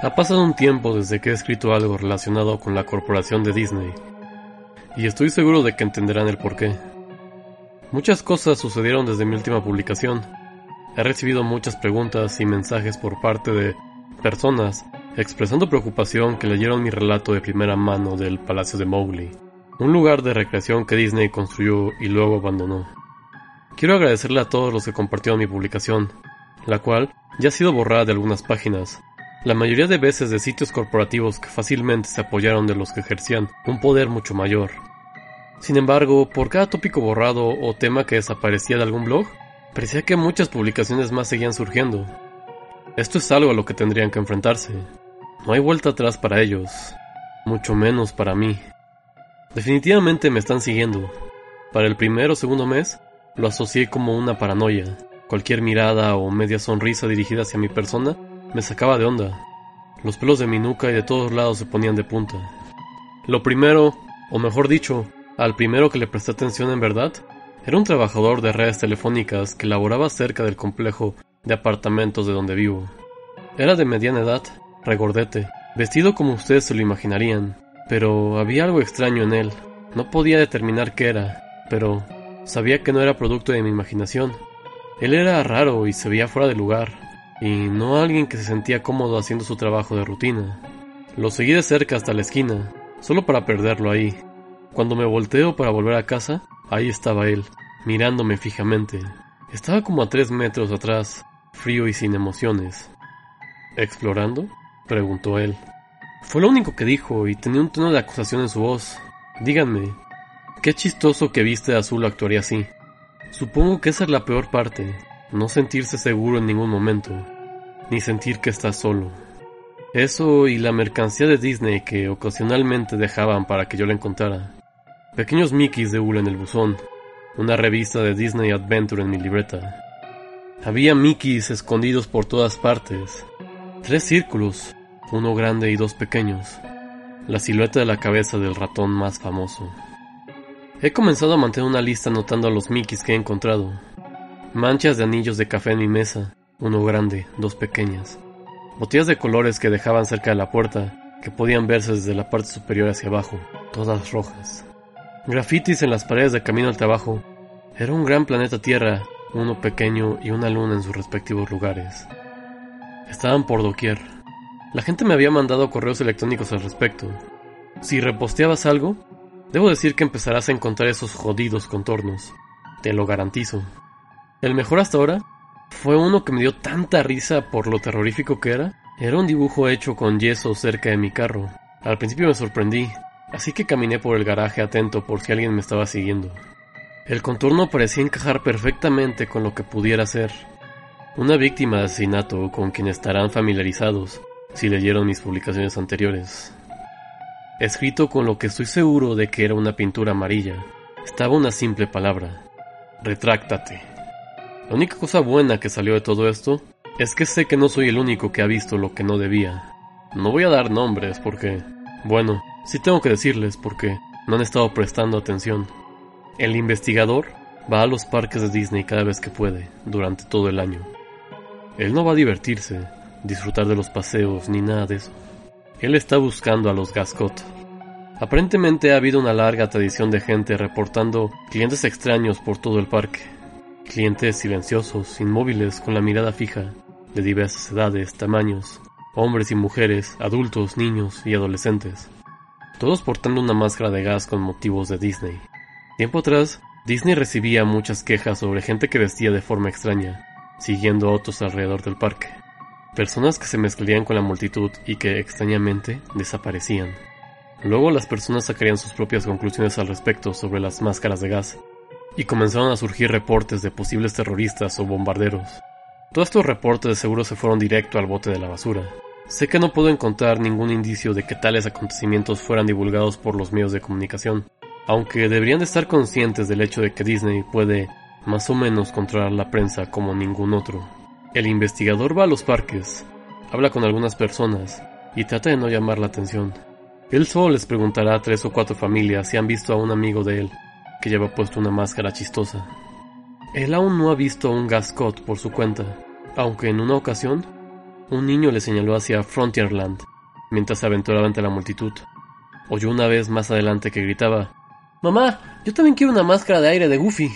Ha pasado un tiempo desde que he escrito algo relacionado con la corporación de Disney, y estoy seguro de que entenderán el porqué. Muchas cosas sucedieron desde mi última publicación. He recibido muchas preguntas y mensajes por parte de personas expresando preocupación que leyeron mi relato de primera mano del Palacio de Mowgli, un lugar de recreación que Disney construyó y luego abandonó. Quiero agradecerle a todos los que compartieron mi publicación, la cual ya ha sido borrada de algunas páginas, la mayoría de veces de sitios corporativos que fácilmente se apoyaron de los que ejercían un poder mucho mayor. Sin embargo, por cada tópico borrado o tema que desaparecía de algún blog, parecía que muchas publicaciones más seguían surgiendo. Esto es algo a lo que tendrían que enfrentarse. No hay vuelta atrás para ellos, mucho menos para mí. Definitivamente me están siguiendo. Para el primer o segundo mes, lo asocié como una paranoia. Cualquier mirada o media sonrisa dirigida hacia mi persona me sacaba de onda. Los pelos de mi nuca y de todos lados se ponían de punta. Lo primero, o mejor dicho, al primero que le presté atención en verdad, era un trabajador de redes telefónicas que laboraba cerca del complejo de apartamentos de donde vivo. Era de mediana edad, regordete, vestido como ustedes se lo imaginarían, pero había algo extraño en él. No podía determinar qué era, pero sabía que no era producto de mi imaginación. Él era raro y se veía fuera de lugar y no alguien que se sentía cómodo haciendo su trabajo de rutina. Lo seguí de cerca hasta la esquina, solo para perderlo ahí. Cuando me volteo para volver a casa, ahí estaba él, mirándome fijamente. Estaba como a tres metros atrás, frío y sin emociones. ¿Explorando? preguntó él. Fue lo único que dijo y tenía un tono de acusación en su voz. Díganme, qué chistoso que viste azul actuaría así. Supongo que esa es la peor parte, no sentirse seguro en ningún momento, ni sentir que estás solo. Eso y la mercancía de Disney que ocasionalmente dejaban para que yo la encontrara. Pequeños Mickeys de hula en el buzón, una revista de Disney Adventure en mi libreta. Había Mickeys escondidos por todas partes. Tres círculos, uno grande y dos pequeños. La silueta de la cabeza del ratón más famoso. He comenzado a mantener una lista anotando a los Mickeys que he encontrado. Manchas de anillos de café en mi mesa, uno grande, dos pequeñas. Botellas de colores que dejaban cerca de la puerta, que podían verse desde la parte superior hacia abajo, todas rojas. Grafitis en las paredes de camino al trabajo. Era un gran planeta Tierra, uno pequeño y una luna en sus respectivos lugares. Estaban por doquier. La gente me había mandado correos electrónicos al respecto. Si reposteabas algo, debo decir que empezarás a encontrar esos jodidos contornos. Te lo garantizo. El mejor hasta ahora fue uno que me dio tanta risa por lo terrorífico que era. Era un dibujo hecho con yeso cerca de mi carro. Al principio me sorprendí, así que caminé por el garaje atento por si alguien me estaba siguiendo. El contorno parecía encajar perfectamente con lo que pudiera ser. Una víctima de asesinato con quien estarán familiarizados si leyeron mis publicaciones anteriores. Escrito con lo que estoy seguro de que era una pintura amarilla, estaba una simple palabra. Retráctate. La única cosa buena que salió de todo esto es que sé que no soy el único que ha visto lo que no debía. No voy a dar nombres porque, bueno, sí tengo que decirles porque no han estado prestando atención. El investigador va a los parques de Disney cada vez que puede, durante todo el año. Él no va a divertirse, disfrutar de los paseos ni nada de eso. Él está buscando a los Gascot. Aparentemente ha habido una larga tradición de gente reportando clientes extraños por todo el parque. Clientes silenciosos, inmóviles, con la mirada fija, de diversas edades, tamaños, hombres y mujeres, adultos, niños y adolescentes, todos portando una máscara de gas con motivos de Disney. Tiempo atrás, Disney recibía muchas quejas sobre gente que vestía de forma extraña, siguiendo a otros alrededor del parque. Personas que se mezclarían con la multitud y que, extrañamente, desaparecían. Luego las personas sacarían sus propias conclusiones al respecto sobre las máscaras de gas y comenzaron a surgir reportes de posibles terroristas o bombarderos. Todos estos reportes de seguro se fueron directo al bote de la basura. Sé que no puedo encontrar ningún indicio de que tales acontecimientos fueran divulgados por los medios de comunicación, aunque deberían de estar conscientes del hecho de que Disney puede más o menos controlar la prensa como ningún otro. El investigador va a los parques, habla con algunas personas y trata de no llamar la atención. Él solo les preguntará a tres o cuatro familias si han visto a un amigo de él que lleva puesto una máscara chistosa. Él aún no ha visto un Gascot por su cuenta, aunque en una ocasión un niño le señaló hacia Frontierland mientras se aventuraba entre la multitud. Oyó una vez más adelante que gritaba Mamá, yo también quiero una máscara de aire de Goofy.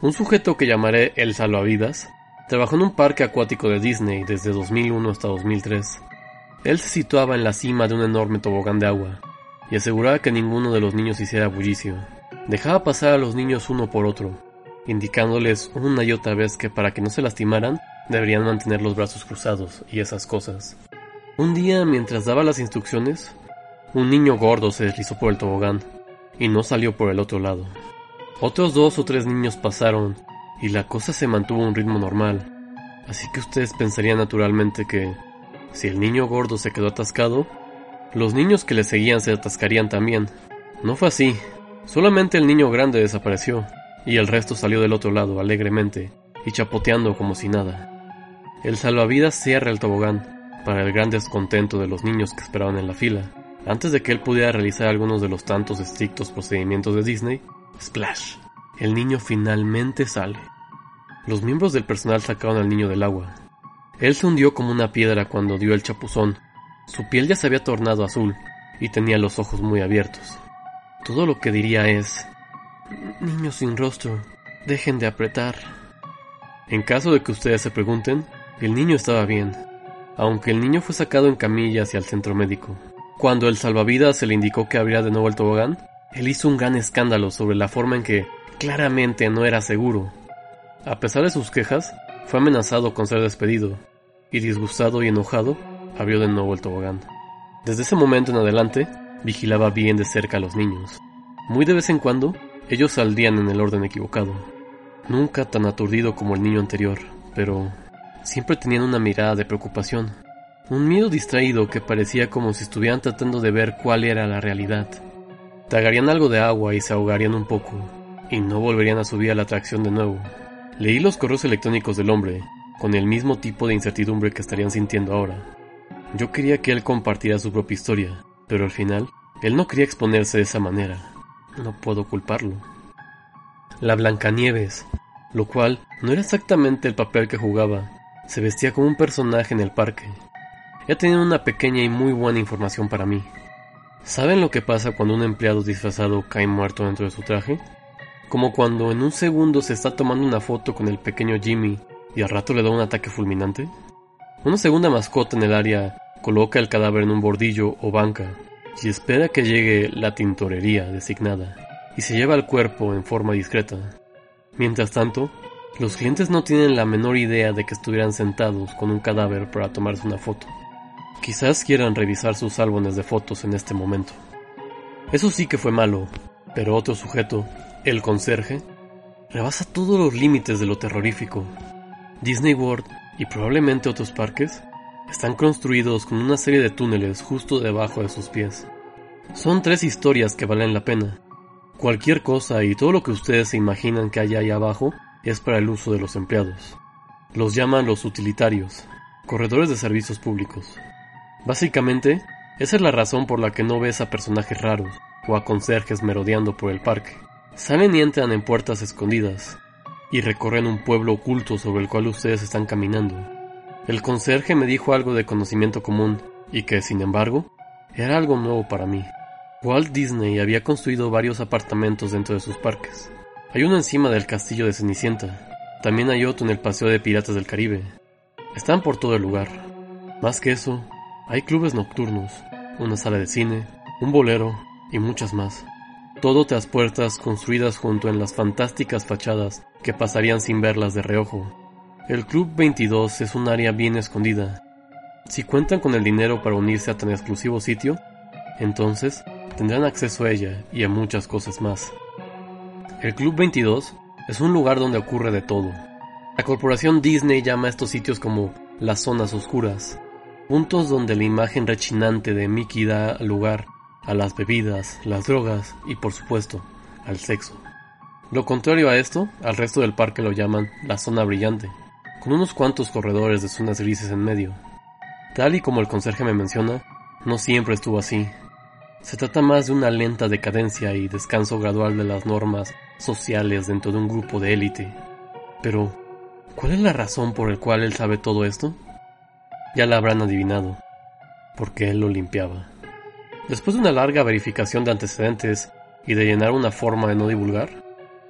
Un sujeto que llamaré el salvavidas trabajó en un parque acuático de Disney desde 2001 hasta 2003. Él se situaba en la cima de un enorme tobogán de agua y aseguraba que ninguno de los niños hiciera bullicio. Dejaba pasar a los niños uno por otro, indicándoles una y otra vez que para que no se lastimaran deberían mantener los brazos cruzados y esas cosas. Un día, mientras daba las instrucciones, un niño gordo se deslizó por el tobogán y no salió por el otro lado. Otros dos o tres niños pasaron y la cosa se mantuvo a un ritmo normal. Así que ustedes pensarían naturalmente que, si el niño gordo se quedó atascado, los niños que le seguían se atascarían también. No fue así. Solamente el niño grande desapareció y el resto salió del otro lado alegremente y chapoteando como si nada. El salvavidas cierra el tobogán para el gran descontento de los niños que esperaban en la fila antes de que él pudiera realizar algunos de los tantos estrictos procedimientos de Disney, Splash, el niño finalmente sale. Los miembros del personal sacaron al niño del agua. Él se hundió como una piedra cuando dio el chapuzón. Su piel ya se había tornado azul y tenía los ojos muy abiertos. Todo lo que diría es... Niño sin rostro, dejen de apretar. En caso de que ustedes se pregunten, el niño estaba bien, aunque el niño fue sacado en camilla hacia el centro médico. Cuando el salvavidas se le indicó que abría de nuevo el tobogán, él hizo un gran escándalo sobre la forma en que claramente no era seguro. A pesar de sus quejas, fue amenazado con ser despedido, y disgustado y enojado, abrió de nuevo el tobogán. Desde ese momento en adelante, vigilaba bien de cerca a los niños. Muy de vez en cuando, ellos saldrían en el orden equivocado. Nunca tan aturdido como el niño anterior, pero siempre tenían una mirada de preocupación. Un miedo distraído que parecía como si estuvieran tratando de ver cuál era la realidad. Tragarían algo de agua y se ahogarían un poco, y no volverían a subir a la atracción de nuevo. Leí los correos electrónicos del hombre, con el mismo tipo de incertidumbre que estarían sintiendo ahora. Yo quería que él compartiera su propia historia, pero al final, él no quería exponerse de esa manera. No puedo culparlo. La Blancanieves, lo cual no era exactamente el papel que jugaba, se vestía como un personaje en el parque, ya tenían una pequeña y muy buena información para mí. ¿Saben lo que pasa cuando un empleado disfrazado cae muerto dentro de su traje? Como cuando en un segundo se está tomando una foto con el pequeño Jimmy y al rato le da un ataque fulminante. Una segunda mascota en el área coloca el cadáver en un bordillo o banca y espera que llegue la tintorería designada y se lleva el cuerpo en forma discreta. Mientras tanto, los clientes no tienen la menor idea de que estuvieran sentados con un cadáver para tomarse una foto. Quizás quieran revisar sus álbumes de fotos en este momento. Eso sí que fue malo, pero otro sujeto, el conserje, rebasa todos los límites de lo terrorífico. Disney World y probablemente otros parques están construidos con una serie de túneles justo debajo de sus pies. Son tres historias que valen la pena. Cualquier cosa y todo lo que ustedes se imaginan que hay ahí abajo es para el uso de los empleados. Los llaman los utilitarios, corredores de servicios públicos. Básicamente, esa es la razón por la que no ves a personajes raros o a conserjes merodeando por el parque. Salen y entran en puertas escondidas y recorren un pueblo oculto sobre el cual ustedes están caminando. El conserje me dijo algo de conocimiento común y que, sin embargo, era algo nuevo para mí. Walt Disney había construido varios apartamentos dentro de sus parques. Hay uno encima del castillo de Cenicienta. También hay otro en el Paseo de Piratas del Caribe. Están por todo el lugar. Más que eso, hay clubes nocturnos, una sala de cine, un bolero y muchas más. Todo tras puertas construidas junto en las fantásticas fachadas que pasarían sin verlas de reojo. El Club 22 es un área bien escondida. Si cuentan con el dinero para unirse a tan exclusivo sitio, entonces tendrán acceso a ella y a muchas cosas más. El Club 22 es un lugar donde ocurre de todo. La corporación Disney llama a estos sitios como las zonas oscuras, puntos donde la imagen rechinante de Mickey da lugar a las bebidas, las drogas y por supuesto al sexo. Lo contrario a esto, al resto del parque lo llaman la zona brillante, con unos cuantos corredores de zonas grises en medio. Tal y como el conserje me menciona, no siempre estuvo así. Se trata más de una lenta decadencia y descanso gradual de las normas sociales dentro de un grupo de élite. Pero, ¿cuál es la razón por la cual él sabe todo esto? Ya la habrán adivinado, porque él lo limpiaba. Después de una larga verificación de antecedentes y de llenar una forma de no divulgar,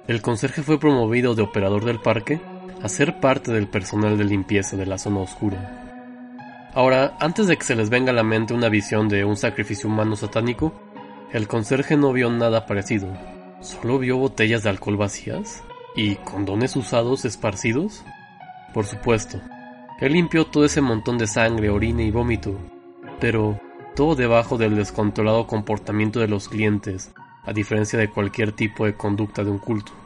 el conserje fue promovido de operador del parque a ser parte del personal de limpieza de la zona oscura. Ahora, antes de que se les venga a la mente una visión de un sacrificio humano satánico, el conserje no vio nada parecido. Solo vio botellas de alcohol vacías y condones usados esparcidos. Por supuesto, él limpió todo ese montón de sangre, orina y vómito, pero todo debajo del descontrolado comportamiento de los clientes, a diferencia de cualquier tipo de conducta de un culto.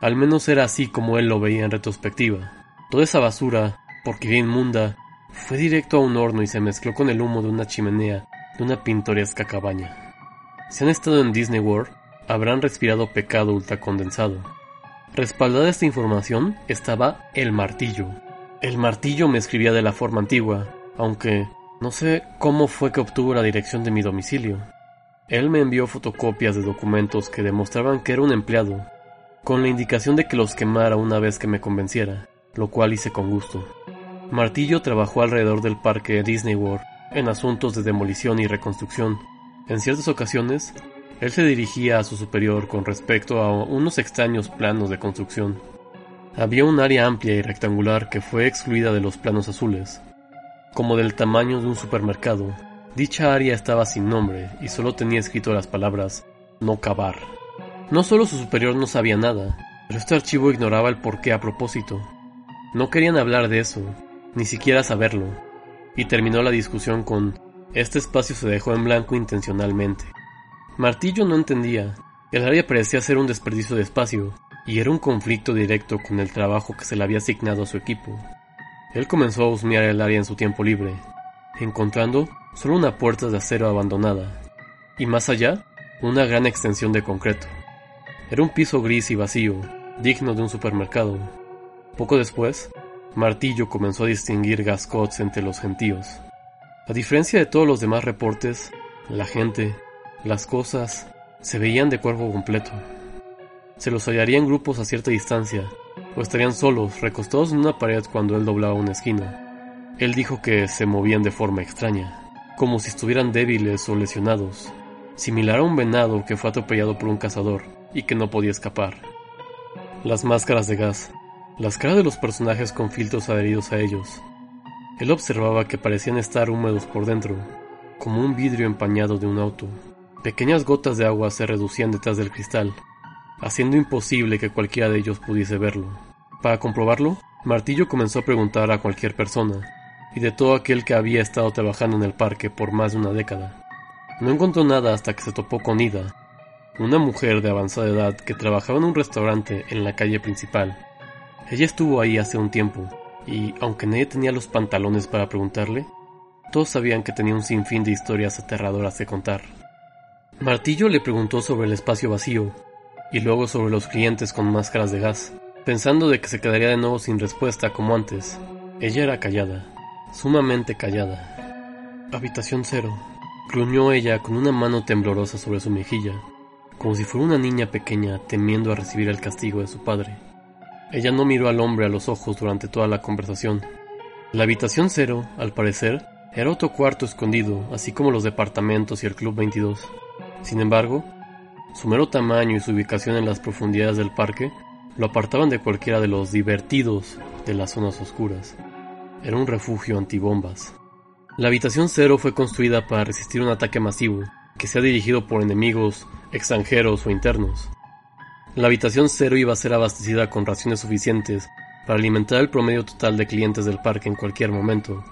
Al menos era así como él lo veía en retrospectiva. Toda esa basura, porque inmunda, fue directo a un horno y se mezcló con el humo de una chimenea de una pintoresca cabaña. Si han estado en Disney World, habrán respirado pecado ultracondensado. Respaldada esta información estaba el martillo. El martillo me escribía de la forma antigua, aunque no sé cómo fue que obtuvo la dirección de mi domicilio. Él me envió fotocopias de documentos que demostraban que era un empleado, con la indicación de que los quemara una vez que me convenciera, lo cual hice con gusto. Martillo trabajó alrededor del parque Disney World en asuntos de demolición y reconstrucción. En ciertas ocasiones, él se dirigía a su superior con respecto a unos extraños planos de construcción. Había un área amplia y rectangular que fue excluida de los planos azules. Como del tamaño de un supermercado, dicha área estaba sin nombre y solo tenía escrito las palabras no cavar. No solo su superior no sabía nada, pero este archivo ignoraba el porqué a propósito. No querían hablar de eso, ni siquiera saberlo, y terminó la discusión con este espacio se dejó en blanco intencionalmente. Martillo no entendía. El área parecía ser un desperdicio de espacio, y era un conflicto directo con el trabajo que se le había asignado a su equipo. Él comenzó a husmear el área en su tiempo libre, encontrando solo una puerta de acero abandonada, y más allá, una gran extensión de concreto. Era un piso gris y vacío, digno de un supermercado. Poco después, Martillo comenzó a distinguir gascots entre los gentíos. A diferencia de todos los demás reportes, la gente, las cosas, se veían de cuerpo completo. Se los hallaría en grupos a cierta distancia, o estarían solos, recostados en una pared cuando él doblaba una esquina. Él dijo que se movían de forma extraña, como si estuvieran débiles o lesionados, similar a un venado que fue atropellado por un cazador y que no podía escapar. Las máscaras de gas las caras de los personajes con filtros adheridos a ellos. Él observaba que parecían estar húmedos por dentro, como un vidrio empañado de un auto. Pequeñas gotas de agua se reducían detrás del cristal, haciendo imposible que cualquiera de ellos pudiese verlo. Para comprobarlo, Martillo comenzó a preguntar a cualquier persona, y de todo aquel que había estado trabajando en el parque por más de una década. No encontró nada hasta que se topó con Ida, una mujer de avanzada edad que trabajaba en un restaurante en la calle principal ella estuvo ahí hace un tiempo, y aunque nadie tenía los pantalones para preguntarle, todos sabían que tenía un sinfín de historias aterradoras que contar. Martillo le preguntó sobre el espacio vacío, y luego sobre los clientes con máscaras de gas, pensando de que se quedaría de nuevo sin respuesta como antes. Ella era callada, sumamente callada. Habitación cero. Gruñó ella con una mano temblorosa sobre su mejilla, como si fuera una niña pequeña temiendo a recibir el castigo de su padre. Ella no miró al hombre a los ojos durante toda la conversación. La habitación cero, al parecer, era otro cuarto escondido, así como los departamentos y el Club 22. Sin embargo, su mero tamaño y su ubicación en las profundidades del parque lo apartaban de cualquiera de los divertidos de las zonas oscuras. Era un refugio antibombas. La habitación cero fue construida para resistir un ataque masivo, que sea dirigido por enemigos extranjeros o internos. La habitación cero iba a ser abastecida con raciones suficientes para alimentar el promedio total de clientes del parque en cualquier momento,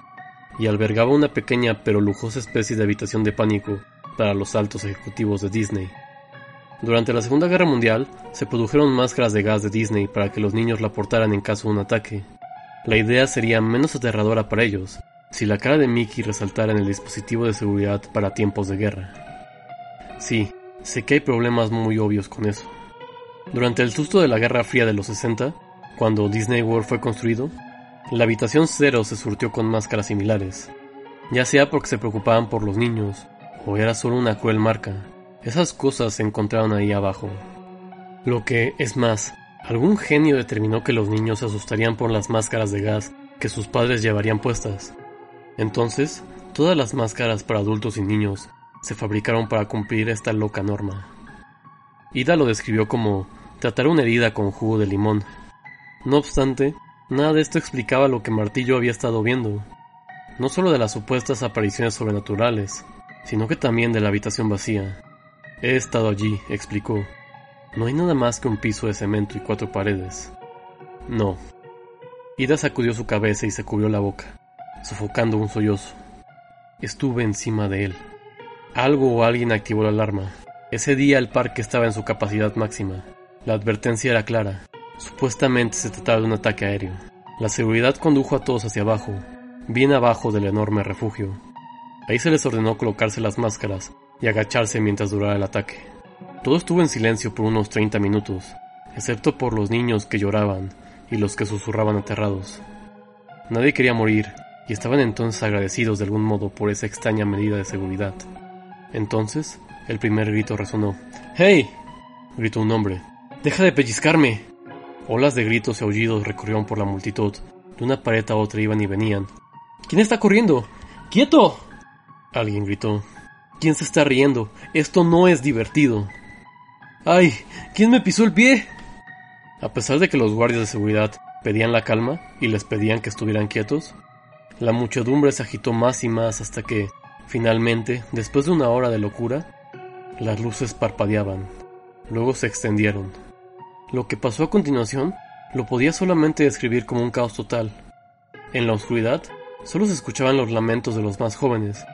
y albergaba una pequeña pero lujosa especie de habitación de pánico para los altos ejecutivos de Disney. Durante la Segunda Guerra Mundial se produjeron máscaras de gas de Disney para que los niños la portaran en caso de un ataque. La idea sería menos aterradora para ellos si la cara de Mickey resaltara en el dispositivo de seguridad para tiempos de guerra. Sí, sé que hay problemas muy obvios con eso. Durante el susto de la Guerra Fría de los 60, cuando Disney World fue construido, la habitación cero se surtió con máscaras similares, ya sea porque se preocupaban por los niños o era solo una cruel marca. Esas cosas se encontraron ahí abajo. Lo que, es más, algún genio determinó que los niños se asustarían por las máscaras de gas que sus padres llevarían puestas. Entonces, todas las máscaras para adultos y niños se fabricaron para cumplir esta loca norma. Ida lo describió como tratar una herida con jugo de limón. No obstante, nada de esto explicaba lo que Martillo había estado viendo, no solo de las supuestas apariciones sobrenaturales, sino que también de la habitación vacía. He estado allí, explicó. No hay nada más que un piso de cemento y cuatro paredes. No. Ida sacudió su cabeza y se cubrió la boca, sofocando un sollozo. Estuve encima de él. Algo o alguien activó la alarma. Ese día el parque estaba en su capacidad máxima. La advertencia era clara. Supuestamente se trataba de un ataque aéreo. La seguridad condujo a todos hacia abajo, bien abajo del enorme refugio. Ahí se les ordenó colocarse las máscaras y agacharse mientras durara el ataque. Todo estuvo en silencio por unos 30 minutos, excepto por los niños que lloraban y los que susurraban aterrados. Nadie quería morir y estaban entonces agradecidos de algún modo por esa extraña medida de seguridad. Entonces, el primer grito resonó. ¡Hey! gritó un hombre. ¡Deja de pellizcarme! Olas de gritos y aullidos recorrieron por la multitud. De una pared a otra iban y venían. ¿Quién está corriendo? ¡Quieto! Alguien gritó. ¿Quién se está riendo? Esto no es divertido. ¡Ay! ¿Quién me pisó el pie? A pesar de que los guardias de seguridad pedían la calma y les pedían que estuvieran quietos, la muchedumbre se agitó más y más hasta que, finalmente, después de una hora de locura, las luces parpadeaban, luego se extendieron. Lo que pasó a continuación lo podía solamente describir como un caos total. En la oscuridad, solo se escuchaban los lamentos de los más jóvenes,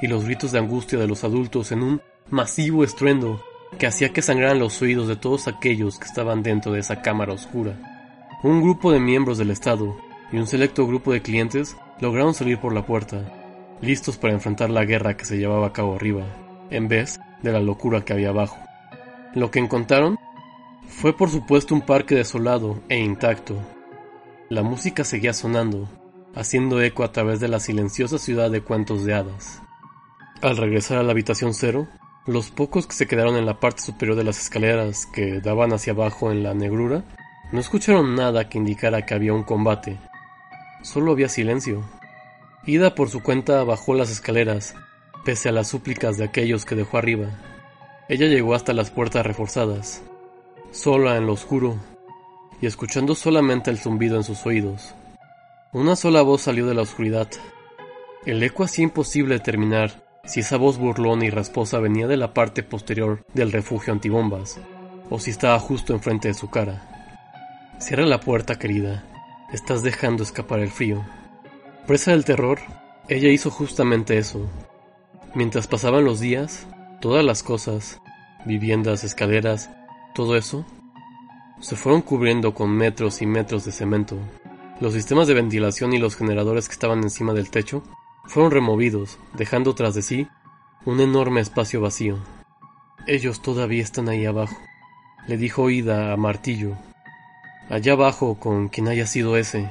y los gritos de angustia de los adultos en un masivo estruendo que hacía que sangraran los oídos de todos aquellos que estaban dentro de esa cámara oscura. Un grupo de miembros del Estado y un selecto grupo de clientes lograron salir por la puerta, listos para enfrentar la guerra que se llevaba a cabo arriba, en vez de la locura que había abajo. Lo que encontraron fue por supuesto un parque desolado e intacto. La música seguía sonando, haciendo eco a través de la silenciosa ciudad de cuentos de hadas. Al regresar a la habitación cero, los pocos que se quedaron en la parte superior de las escaleras que daban hacia abajo en la negrura, no escucharon nada que indicara que había un combate. Solo había silencio. Ida por su cuenta bajó las escaleras, pese a las súplicas de aquellos que dejó arriba. Ella llegó hasta las puertas reforzadas, sola en lo oscuro, y escuchando solamente el zumbido en sus oídos. Una sola voz salió de la oscuridad. El eco hacía imposible determinar si esa voz burlona y rasposa venía de la parte posterior del refugio antibombas, o si estaba justo enfrente de su cara. Cierra la puerta, querida. Estás dejando escapar el frío. Presa del terror, ella hizo justamente eso. Mientras pasaban los días, todas las cosas, viviendas, escaleras, todo eso, se fueron cubriendo con metros y metros de cemento. Los sistemas de ventilación y los generadores que estaban encima del techo fueron removidos, dejando tras de sí un enorme espacio vacío. Ellos todavía están ahí abajo, le dijo Ida a Martillo. Allá abajo con quien haya sido ese.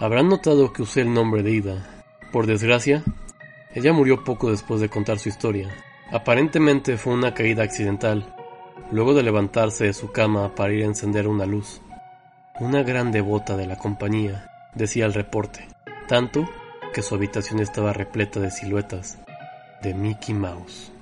Habrán notado que usé el nombre de Ida. Por desgracia, ella murió poco después de contar su historia. Aparentemente fue una caída accidental, luego de levantarse de su cama para ir a encender una luz. Una gran devota de la compañía, decía el reporte, tanto que su habitación estaba repleta de siluetas de Mickey Mouse.